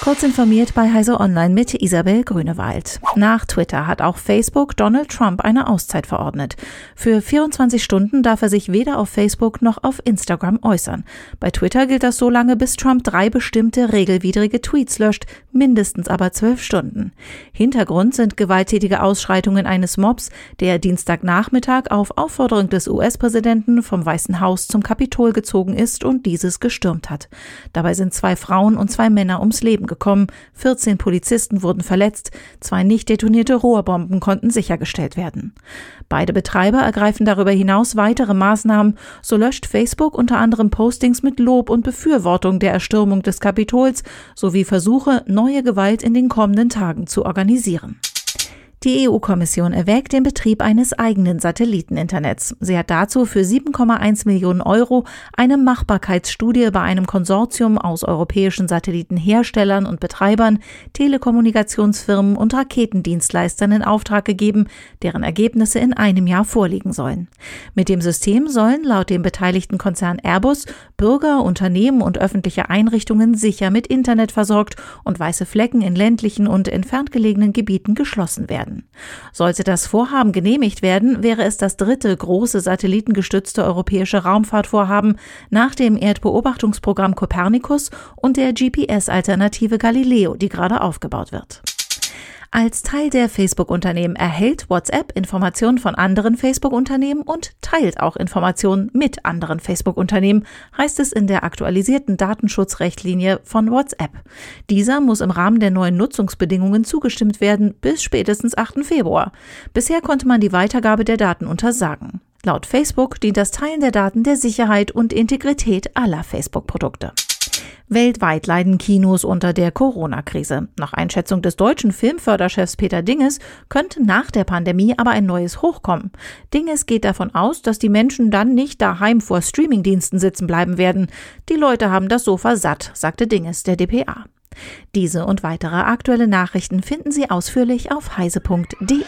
Kurz informiert bei Heise Online mit Isabel Grünewald. Nach Twitter hat auch Facebook Donald Trump eine Auszeit verordnet. Für 24 Stunden darf er sich weder auf Facebook noch auf Instagram äußern. Bei Twitter gilt das so lange, bis Trump drei bestimmte regelwidrige Tweets löscht, mindestens aber zwölf Stunden. Hintergrund sind gewalttätige Ausschreitungen eines Mobs, der Dienstagnachmittag auf Aufforderung des US-Präsidenten vom Weißen Haus zum Kapitol gezogen ist und dieses gestürmt hat. Dabei sind zwei Frauen und zwei Männer ums Leben gekommen, 14 Polizisten wurden verletzt, zwei nicht detonierte Rohrbomben konnten sichergestellt werden. Beide Betreiber ergreifen darüber hinaus weitere Maßnahmen, so löscht Facebook unter anderem Postings mit Lob und Befürwortung der Erstürmung des Kapitols sowie Versuche, Gewalt in den kommenden Tagen zu organisieren. Die EU-Kommission erwägt den Betrieb eines eigenen Satelliteninternets. Sie hat dazu für 7,1 Millionen Euro eine Machbarkeitsstudie bei einem Konsortium aus europäischen Satellitenherstellern und Betreibern, Telekommunikationsfirmen und Raketendienstleistern in Auftrag gegeben, deren Ergebnisse in einem Jahr vorliegen sollen. Mit dem System sollen laut dem beteiligten Konzern Airbus Bürger, Unternehmen und öffentliche Einrichtungen sicher mit Internet versorgt und weiße Flecken in ländlichen und entfernt gelegenen Gebieten geschlossen werden. Sollte das Vorhaben genehmigt werden, wäre es das dritte große satellitengestützte europäische Raumfahrtvorhaben nach dem Erdbeobachtungsprogramm Copernicus und der GPS-Alternative Galileo, die gerade aufgebaut wird. Als Teil der Facebook-Unternehmen erhält WhatsApp Informationen von anderen Facebook-Unternehmen und teilt auch Informationen mit anderen Facebook-Unternehmen, heißt es in der aktualisierten Datenschutzrechtlinie von WhatsApp. Dieser muss im Rahmen der neuen Nutzungsbedingungen zugestimmt werden bis spätestens 8. Februar. Bisher konnte man die Weitergabe der Daten untersagen. Laut Facebook dient das Teilen der Daten der Sicherheit und Integrität aller Facebook-Produkte. Weltweit leiden Kinos unter der Corona-Krise. Nach Einschätzung des deutschen Filmförderchefs Peter Dinges könnte nach der Pandemie aber ein neues Hoch kommen. Dinges geht davon aus, dass die Menschen dann nicht daheim vor Streamingdiensten sitzen bleiben werden. Die Leute haben das Sofa satt, sagte Dinges der dpa. Diese und weitere aktuelle Nachrichten finden Sie ausführlich auf heise.de.